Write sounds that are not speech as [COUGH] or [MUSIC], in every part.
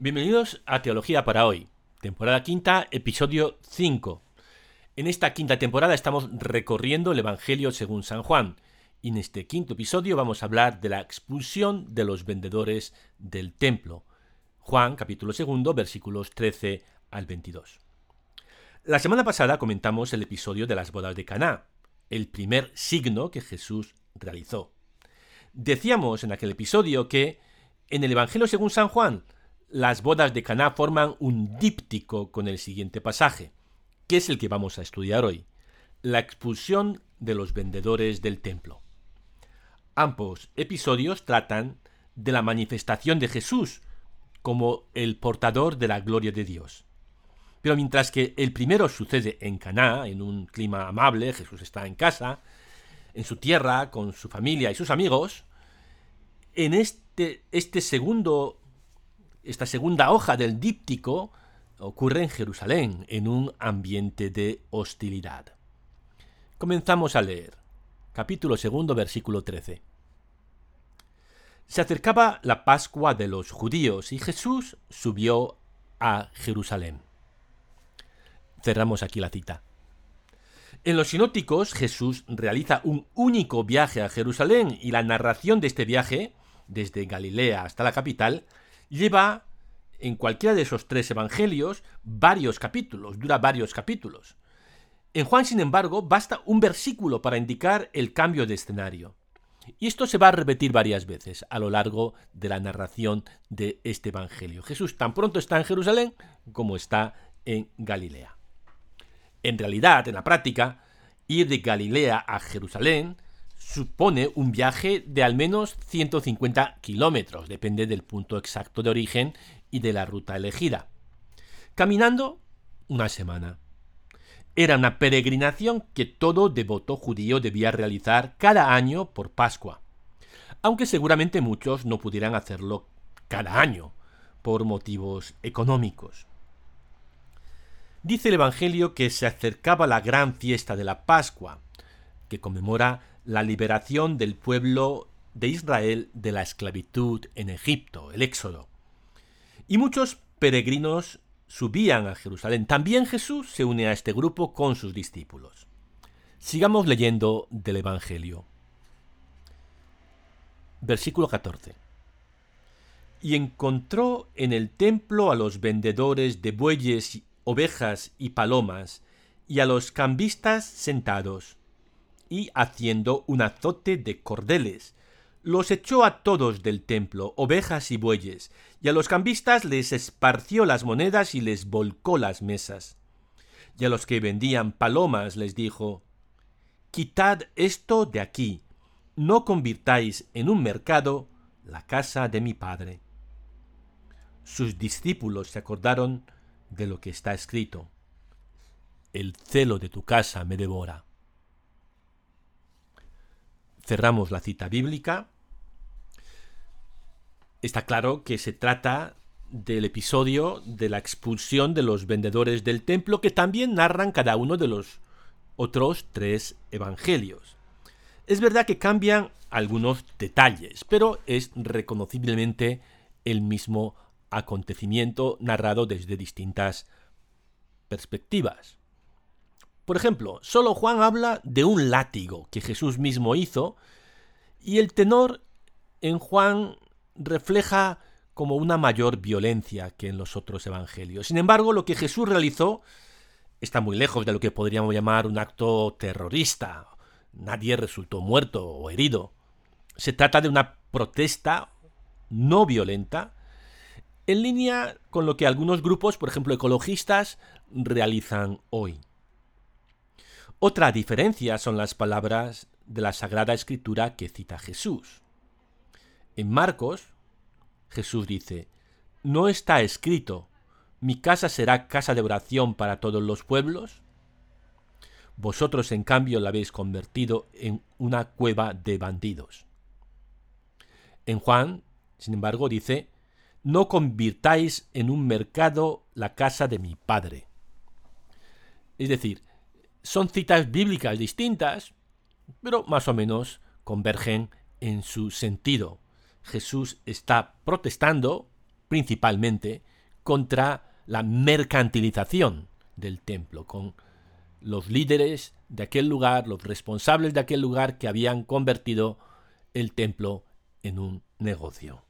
Bienvenidos a Teología para hoy, temporada quinta, episodio 5. En esta quinta temporada estamos recorriendo el Evangelio según San Juan, y en este quinto episodio vamos a hablar de la expulsión de los vendedores del templo. Juan capítulo segundo, versículos 13 al 22. La semana pasada comentamos el episodio de las bodas de Caná, el primer signo que Jesús realizó. Decíamos en aquel episodio que en el Evangelio según San Juan las bodas de Caná forman un díptico con el siguiente pasaje, que es el que vamos a estudiar hoy, la expulsión de los vendedores del templo. Ambos episodios tratan de la manifestación de Jesús como el portador de la gloria de Dios. Pero mientras que el primero sucede en Caná, en un clima amable, Jesús está en casa, en su tierra, con su familia y sus amigos, en este, este segundo esta segunda hoja del díptico ocurre en Jerusalén, en un ambiente de hostilidad. Comenzamos a leer. Capítulo segundo, versículo 13. Se acercaba la Pascua de los judíos y Jesús subió a Jerusalén. Cerramos aquí la cita. En los sinópticos Jesús realiza un único viaje a Jerusalén y la narración de este viaje, desde Galilea hasta la capital, lleva en cualquiera de esos tres evangelios varios capítulos, dura varios capítulos. En Juan, sin embargo, basta un versículo para indicar el cambio de escenario. Y esto se va a repetir varias veces a lo largo de la narración de este Evangelio. Jesús tan pronto está en Jerusalén como está en Galilea. En realidad, en la práctica, ir de Galilea a Jerusalén supone un viaje de al menos 150 kilómetros, depende del punto exacto de origen y de la ruta elegida. Caminando una semana. Era una peregrinación que todo devoto judío debía realizar cada año por Pascua, aunque seguramente muchos no pudieran hacerlo cada año por motivos económicos. Dice el Evangelio que se acercaba la gran fiesta de la Pascua, que conmemora la liberación del pueblo de Israel de la esclavitud en Egipto, el Éxodo. Y muchos peregrinos subían a Jerusalén. También Jesús se une a este grupo con sus discípulos. Sigamos leyendo del Evangelio. Versículo 14. Y encontró en el templo a los vendedores de bueyes, ovejas y palomas, y a los cambistas sentados, y haciendo un azote de cordeles. Los echó a todos del templo, ovejas y bueyes, y a los cambistas les esparció las monedas y les volcó las mesas. Y a los que vendían palomas les dijo, Quitad esto de aquí, no convirtáis en un mercado la casa de mi padre. Sus discípulos se acordaron de lo que está escrito. El celo de tu casa me devora cerramos la cita bíblica. Está claro que se trata del episodio de la expulsión de los vendedores del templo que también narran cada uno de los otros tres evangelios. Es verdad que cambian algunos detalles, pero es reconociblemente el mismo acontecimiento narrado desde distintas perspectivas. Por ejemplo, solo Juan habla de un látigo que Jesús mismo hizo y el tenor en Juan refleja como una mayor violencia que en los otros evangelios. Sin embargo, lo que Jesús realizó está muy lejos de lo que podríamos llamar un acto terrorista. Nadie resultó muerto o herido. Se trata de una protesta no violenta en línea con lo que algunos grupos, por ejemplo ecologistas, realizan hoy. Otra diferencia son las palabras de la Sagrada Escritura que cita Jesús. En Marcos, Jesús dice, ¿no está escrito, mi casa será casa de oración para todos los pueblos? Vosotros, en cambio, la habéis convertido en una cueva de bandidos. En Juan, sin embargo, dice, no convirtáis en un mercado la casa de mi Padre. Es decir, son citas bíblicas distintas, pero más o menos convergen en su sentido. Jesús está protestando principalmente contra la mercantilización del templo, con los líderes de aquel lugar, los responsables de aquel lugar que habían convertido el templo en un negocio.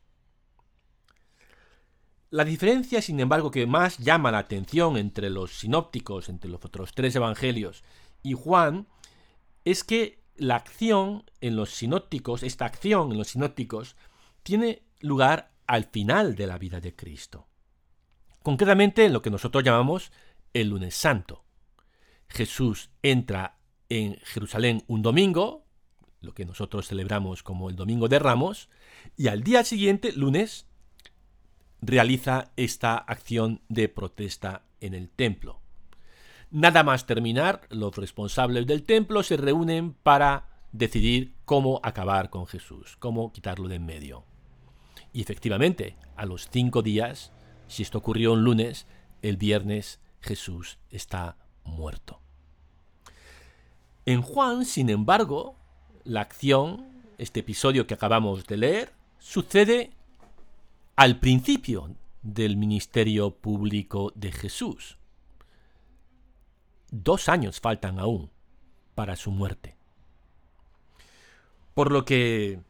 La diferencia, sin embargo, que más llama la atención entre los sinópticos, entre los otros tres evangelios y Juan, es que la acción en los sinópticos, esta acción en los sinópticos, tiene lugar al final de la vida de Cristo. Concretamente en lo que nosotros llamamos el lunes santo. Jesús entra en Jerusalén un domingo, lo que nosotros celebramos como el Domingo de Ramos, y al día siguiente, lunes, realiza esta acción de protesta en el templo. Nada más terminar, los responsables del templo se reúnen para decidir cómo acabar con Jesús, cómo quitarlo de en medio. Y efectivamente, a los cinco días, si esto ocurrió un lunes, el viernes Jesús está muerto. En Juan, sin embargo, la acción, este episodio que acabamos de leer, sucede al principio del ministerio público de Jesús. Dos años faltan aún para su muerte. Por lo que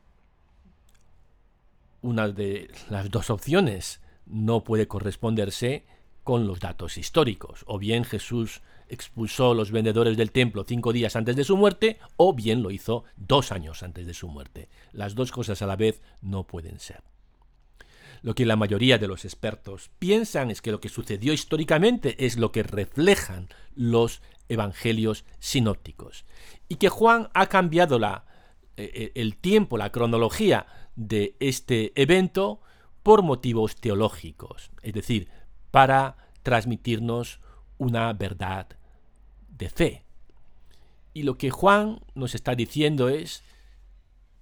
una de las dos opciones no puede corresponderse con los datos históricos. O bien Jesús expulsó a los vendedores del templo cinco días antes de su muerte, o bien lo hizo dos años antes de su muerte. Las dos cosas a la vez no pueden ser. Lo que la mayoría de los expertos piensan es que lo que sucedió históricamente es lo que reflejan los evangelios sinópticos y que Juan ha cambiado la, eh, eh, el tiempo, la cronología de este evento por motivos teológicos, es decir, para transmitirnos una verdad de fe. Y lo que Juan nos está diciendo es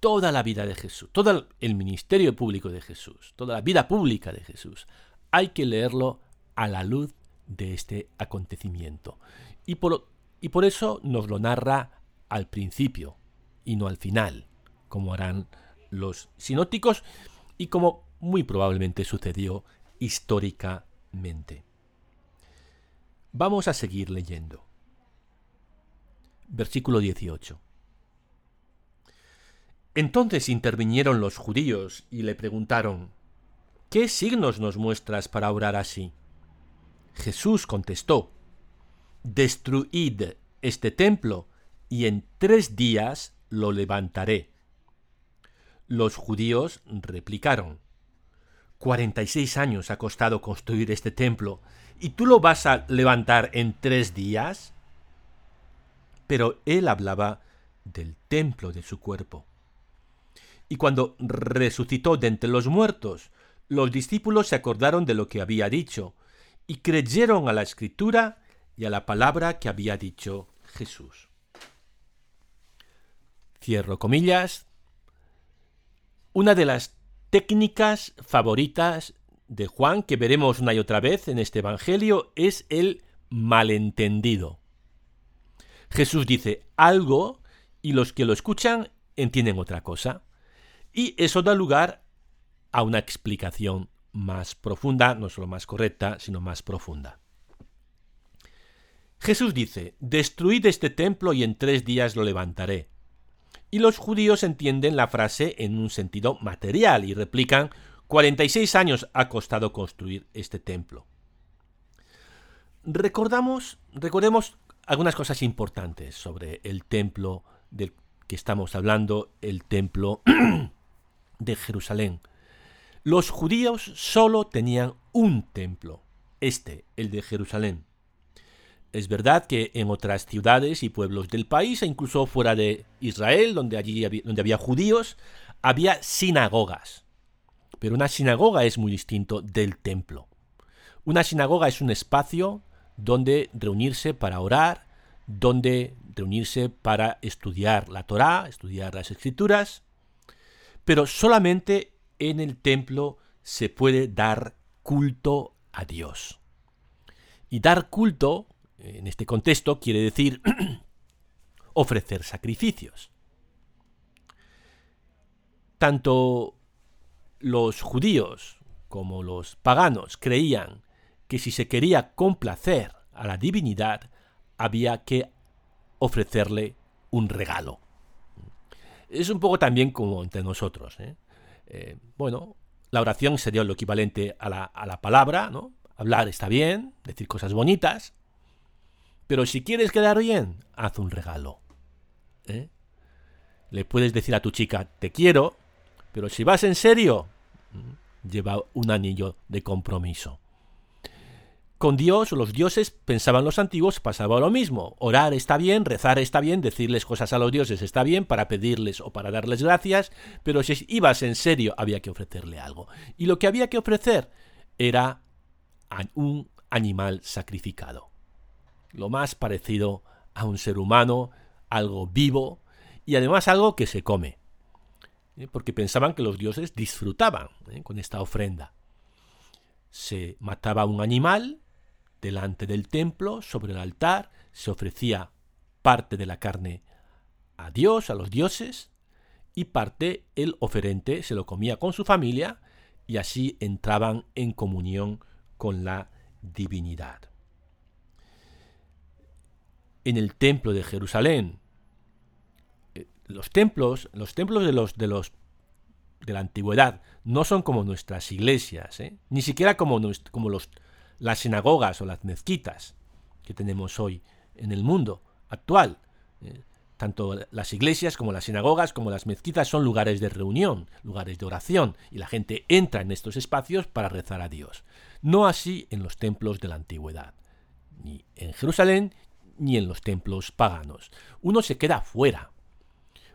toda la vida de Jesús, todo el ministerio público de Jesús, toda la vida pública de Jesús. Hay que leerlo a la luz de este acontecimiento. Y por, y por eso nos lo narra al principio y no al final, como harán los sinóticos y como muy probablemente sucedió históricamente mente. Vamos a seguir leyendo. Versículo 18. Entonces intervinieron los judíos y le preguntaron, ¿Qué signos nos muestras para orar así? Jesús contestó, Destruid este templo y en tres días lo levantaré. Los judíos replicaron, 46 años ha costado construir este templo, ¿y tú lo vas a levantar en tres días? Pero él hablaba del templo de su cuerpo. Y cuando resucitó de entre los muertos, los discípulos se acordaron de lo que había dicho, y creyeron a la escritura y a la palabra que había dicho Jesús. Cierro comillas. Una de las técnicas favoritas de Juan, que veremos una y otra vez en este Evangelio, es el malentendido. Jesús dice algo y los que lo escuchan entienden otra cosa. Y eso da lugar a una explicación más profunda, no solo más correcta, sino más profunda. Jesús dice, Destruid este templo y en tres días lo levantaré. Y los judíos entienden la frase en un sentido material y replican 46 años ha costado construir este templo. Recordamos, recordemos algunas cosas importantes sobre el templo del que estamos hablando, el templo [CLEARS THROAT] de Jerusalén. Los judíos solo tenían un templo, este, el de Jerusalén. Es verdad que en otras ciudades y pueblos del país, e incluso fuera de Israel, donde, allí había, donde había judíos, había sinagogas. Pero una sinagoga es muy distinto del templo. Una sinagoga es un espacio donde reunirse para orar, donde reunirse para estudiar la Torá, estudiar las escrituras, pero solamente en el templo se puede dar culto a Dios. Y dar culto en este contexto quiere decir [CLEARS THROAT] ofrecer sacrificios. Tanto los judíos como los paganos creían que si se quería complacer a la divinidad, había que ofrecerle un regalo. Es un poco también como entre nosotros. ¿eh? Eh, bueno, la oración sería lo equivalente a la, a la palabra, ¿no? Hablar está bien, decir cosas bonitas, pero si quieres quedar bien, haz un regalo. ¿eh? Le puedes decir a tu chica, te quiero, pero si vas en serio, mm, lleva un anillo de compromiso. Con Dios o los dioses, pensaban los antiguos, pasaba lo mismo. Orar está bien, rezar está bien, decirles cosas a los dioses está bien, para pedirles o para darles gracias, pero si ibas en serio había que ofrecerle algo. Y lo que había que ofrecer era un animal sacrificado. Lo más parecido a un ser humano, algo vivo y además algo que se come. ¿eh? Porque pensaban que los dioses disfrutaban ¿eh? con esta ofrenda. Se mataba un animal delante del templo, sobre el altar, se ofrecía parte de la carne a Dios, a los dioses, y parte el oferente se lo comía con su familia y así entraban en comunión con la divinidad. En el templo de Jerusalén, eh, los templos, los templos de los de los de la antigüedad no son como nuestras iglesias, ¿eh? ni siquiera como, como los las sinagogas o las mezquitas que tenemos hoy en el mundo actual. Eh, tanto las iglesias como las sinagogas como las mezquitas son lugares de reunión, lugares de oración, y la gente entra en estos espacios para rezar a Dios. No así en los templos de la antigüedad, ni en Jerusalén ni en los templos paganos. Uno se queda fuera,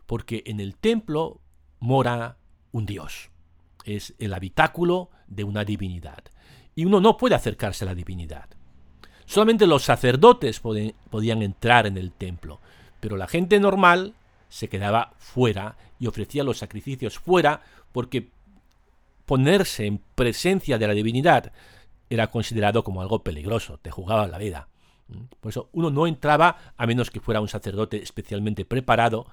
porque en el templo mora un Dios. Es el habitáculo de una divinidad y uno no puede acercarse a la divinidad. Solamente los sacerdotes podían entrar en el templo, pero la gente normal se quedaba fuera y ofrecía los sacrificios fuera porque ponerse en presencia de la divinidad era considerado como algo peligroso, te jugaba la vida. Por eso uno no entraba, a menos que fuera un sacerdote especialmente preparado,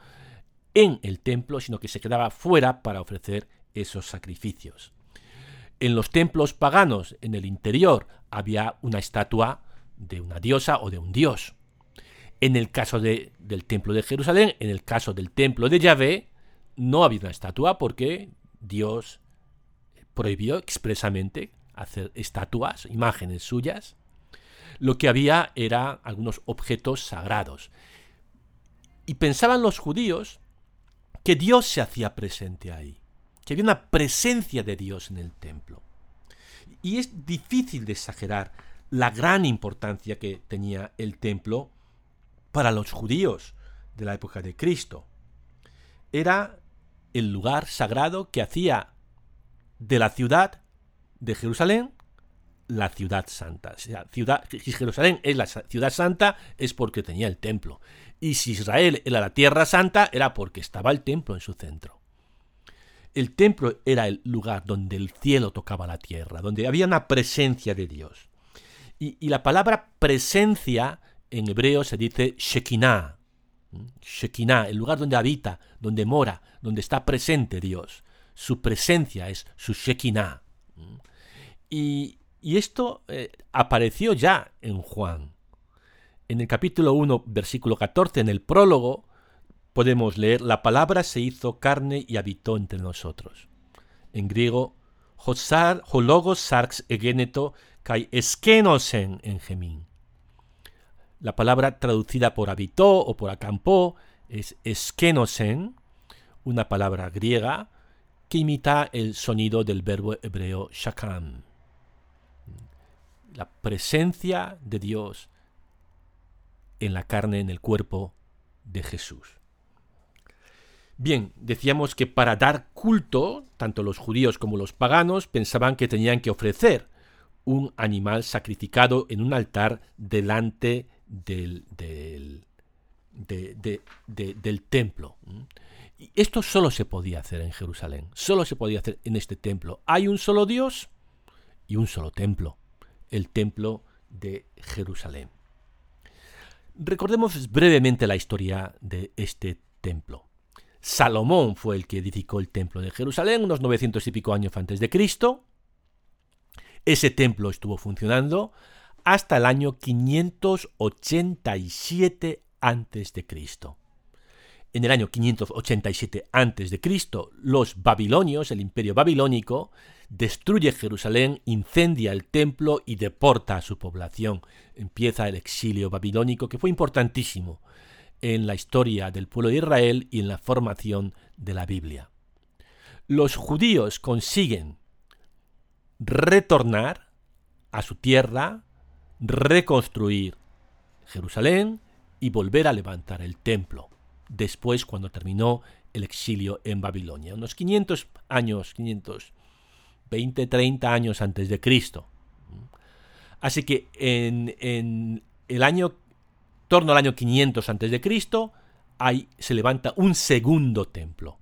en el templo, sino que se quedaba fuera para ofrecer esos sacrificios. En los templos paganos, en el interior, había una estatua de una diosa o de un dios. En el caso del templo de Jerusalén, en el caso del templo de Yahvé, no había una estatua porque Dios prohibió expresamente hacer estatuas, imágenes suyas. Lo que había era algunos objetos sagrados. Y pensaban los judíos que Dios se hacía presente ahí que había una presencia de Dios en el templo. Y es difícil de exagerar la gran importancia que tenía el templo para los judíos de la época de Cristo. Era el lugar sagrado que hacía de la ciudad de Jerusalén la ciudad santa. ciudad, si Jerusalén es la ciudad santa es porque tenía el templo. Y si Israel era la tierra santa era porque estaba el templo en su centro. El templo era el lugar donde el cielo tocaba la tierra, donde había una presencia de Dios. Y, la palabra presencia en hebreo se dice Shekinah. Shekinah, el lugar donde habita, donde mora, donde está presente Dios. Su presencia es su Shekinah. Y, esto eh, apareció ya en Juan. En el capítulo 1, versículo 14, en el prólogo, podemos leer, la palabra se hizo carne y habitó entre nosotros. En griego, hosar, hologos sarx egeneto kai eskenosen en gemín. La palabra traducida por habitó o por acampó es eskenosen, una palabra griega que imita el sonido del verbo hebreo shakam. La presencia de Dios en la carne, en el cuerpo de Jesús. Bien, decíamos que para dar culto, tanto los judíos como los paganos pensaban que tenían que ofrecer un animal sacrificado en un altar delante del, del, del templo. Y esto solo se podía hacer en Jerusalén, solo se podía hacer en este templo. Hay un solo Dios y un solo templo, el templo de Jerusalén. Recordemos brevemente la historia de este templo. Salomón fue el que edificó el templo de Jerusalén unos 900 y pico años antes de Cristo. Ese templo estuvo funcionando hasta el año 587 a.C. En el año 587 a.C., los babilonios, el imperio babilónico, destruye Jerusalén, incendia el templo y deporta a su población. Empieza el exilio babilónico que fue importantísimo en la historia del pueblo de Israel y en la formación de la Biblia. Los judíos consiguen retornar a su tierra, reconstruir Jerusalén y volver a levantar el templo, después cuando terminó el exilio en Babilonia, unos 500 años, 520, 30 años antes de Cristo. Así que en, en el año, torno al año 500 antes de Cristo, ahí se levanta un segundo templo.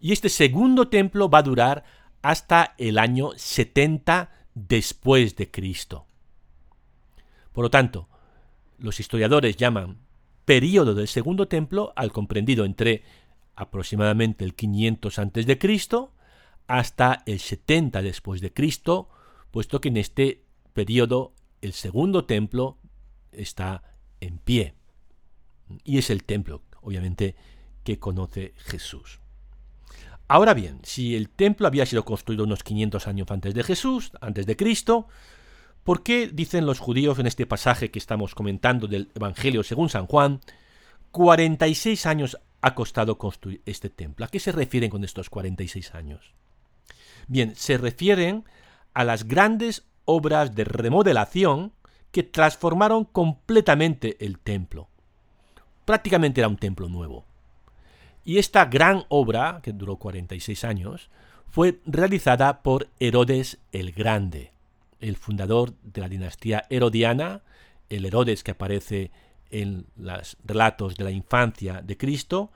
Y este segundo templo va a durar hasta el año 70 después de Cristo. Por lo tanto, los historiadores llaman período del segundo templo al comprendido entre aproximadamente el 500 antes de Cristo hasta el 70 después de Cristo, puesto que en este periodo el segundo templo está en pie. Y es el templo, obviamente, que conoce Jesús. Ahora bien, si el templo había sido construido unos 500 años antes de Jesús, antes de Cristo, ¿por qué dicen los judíos en este pasaje que estamos comentando del Evangelio según San Juan, 46 años ha costado construir este templo? ¿A qué se refieren con estos 46 años? Bien, se refieren a las grandes obras de remodelación que transformaron completamente el templo. Prácticamente era un templo nuevo. Y esta gran obra, que duró 46 años, fue realizada por Herodes el Grande, el fundador de la dinastía herodiana, el Herodes que aparece en los relatos de la infancia de Cristo.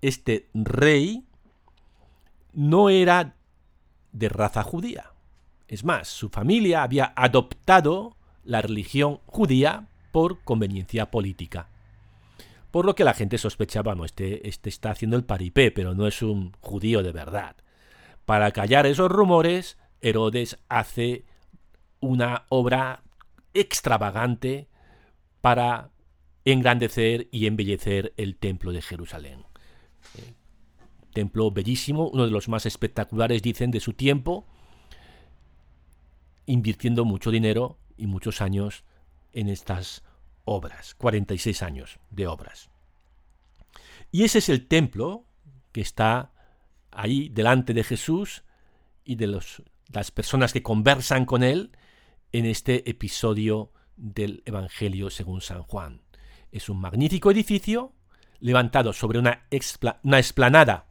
Este rey no era de raza judía. Es más, su familia había adoptado la religión judía por conveniencia política por lo que la gente sospechaba, no, este, este está haciendo el paripé, pero no es un judío de verdad. Para callar esos rumores, Herodes hace una obra extravagante para engrandecer y embellecer el templo de Jerusalén. Eh, templo bellísimo, uno de los más espectaculares, dicen, de su tiempo, invirtiendo mucho dinero y muchos años en estas obras, 46 años de obras. Y ese es el templo que está ahí delante de Jesús y de los, las personas que conversan con él en este episodio del Evangelio según San Juan. Es un magnífico edificio levantado sobre una, una explanada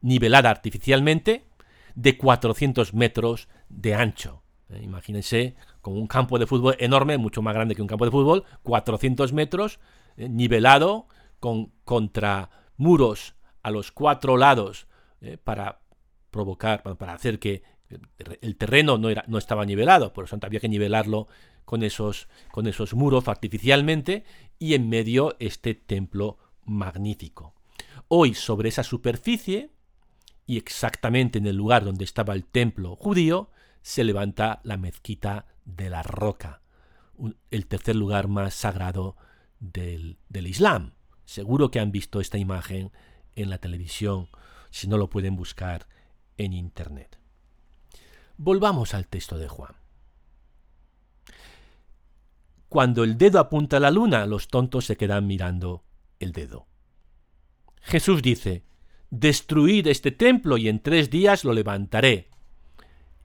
nivelada artificialmente de 400 metros de ancho. Eh, imagínense con un campo de fútbol enorme, mucho más grande que un campo de fútbol, 400 metros, eh, nivelado, con, contra muros a los cuatro lados, eh, para provocar, para hacer que el terreno no, era, no estaba nivelado, por lo tanto había que nivelarlo con esos, con esos muros artificialmente, y en medio este templo magnífico. Hoy sobre esa superficie, y exactamente en el lugar donde estaba el templo judío, se levanta la mezquita de la roca, el tercer lugar más sagrado del, del Islam. Seguro que han visto esta imagen en la televisión, si no lo pueden buscar en Internet. Volvamos al texto de Juan. Cuando el dedo apunta a la luna, los tontos se quedan mirando el dedo. Jesús dice, Destruid este templo y en tres días lo levantaré.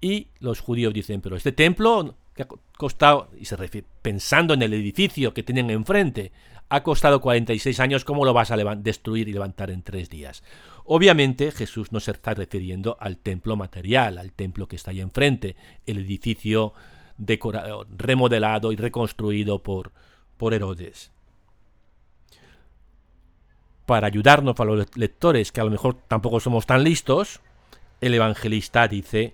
Y los judíos dicen, pero este templo que ha costado, y se refiere, pensando en el edificio que tienen enfrente, ha costado 46 años, ¿cómo lo vas a destruir y levantar en tres días? Obviamente Jesús no se está refiriendo al templo material, al templo que está ahí enfrente, el edificio remodelado y reconstruido por, por Herodes. Para ayudarnos a los lectores, que a lo mejor tampoco somos tan listos, el evangelista dice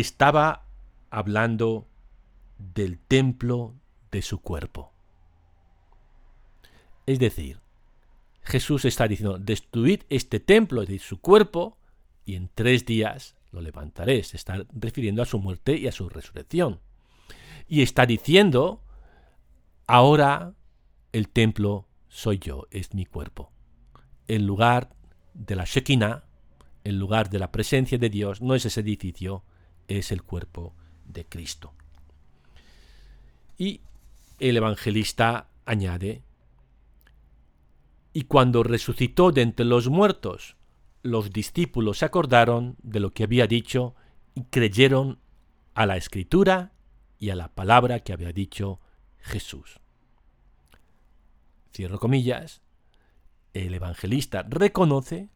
estaba hablando del templo de su cuerpo. Es decir, Jesús está diciendo, destruid este templo de su cuerpo y en tres días lo levantaré. Se está refiriendo a su muerte y a su resurrección. Y está diciendo, ahora el templo soy yo, es mi cuerpo. El lugar de la Shekinah, el lugar de la presencia de Dios, no es ese edificio, es el cuerpo de Cristo. Y el evangelista añade, y cuando resucitó de entre los muertos, los discípulos se acordaron de lo que había dicho y creyeron a la escritura y a la palabra que había dicho Jesús. Cierro comillas, el evangelista reconoce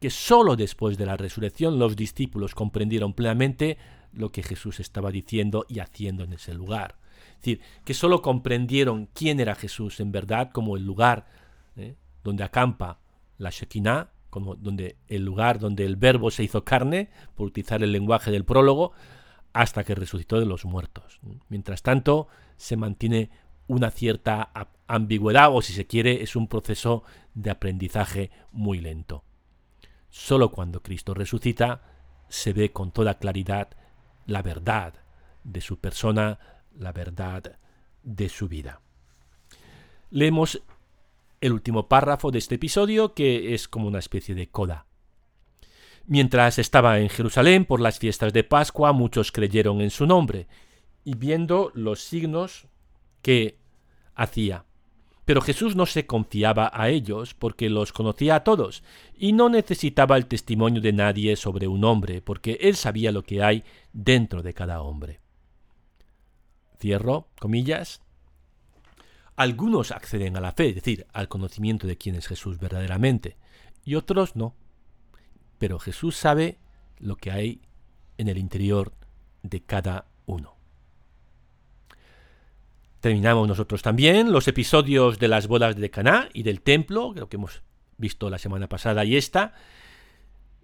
que sólo después de la resurrección los discípulos comprendieron plenamente lo que Jesús estaba diciendo y haciendo en ese lugar. Es decir, que sólo comprendieron quién era Jesús en verdad como el lugar ¿eh? donde acampa la Shekinah, como donde el lugar donde el verbo se hizo carne, por utilizar el lenguaje del prólogo, hasta que resucitó de los muertos. Mientras tanto, se mantiene una cierta ambigüedad o si se quiere es un proceso de aprendizaje muy lento. Solo cuando Cristo resucita se ve con toda claridad la verdad de su persona, la verdad de su vida. Leemos el último párrafo de este episodio que es como una especie de coda. Mientras estaba en Jerusalén por las fiestas de Pascua, muchos creyeron en su nombre, y viendo los signos que hacía. Pero Jesús no se confiaba a ellos porque los conocía a todos y no necesitaba el testimonio de nadie sobre un hombre porque él sabía lo que hay dentro de cada hombre. Cierro comillas. Algunos acceden a la fe, es decir, al conocimiento de quién es Jesús verdaderamente, y otros no. Pero Jesús sabe lo que hay en el interior de cada uno. Terminamos nosotros también los episodios de las bodas de Caná y del templo, lo que hemos visto la semana pasada y esta,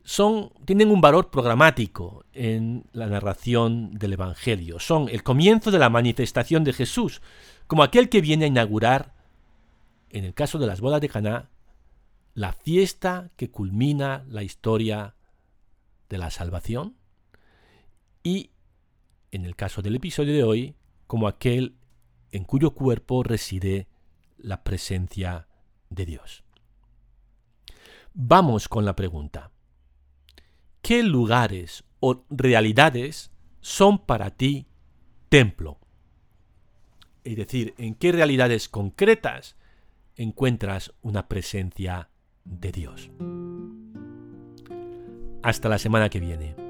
son, tienen un valor programático en la narración del Evangelio. Son el comienzo de la manifestación de Jesús, como aquel que viene a inaugurar, en el caso de las bodas de Caná, la fiesta que culmina la historia de la salvación, y en el caso del episodio de hoy, como aquel en cuyo cuerpo reside la presencia de Dios. Vamos con la pregunta. ¿Qué lugares o realidades son para ti templo? Es decir, ¿en qué realidades concretas encuentras una presencia de Dios? Hasta la semana que viene.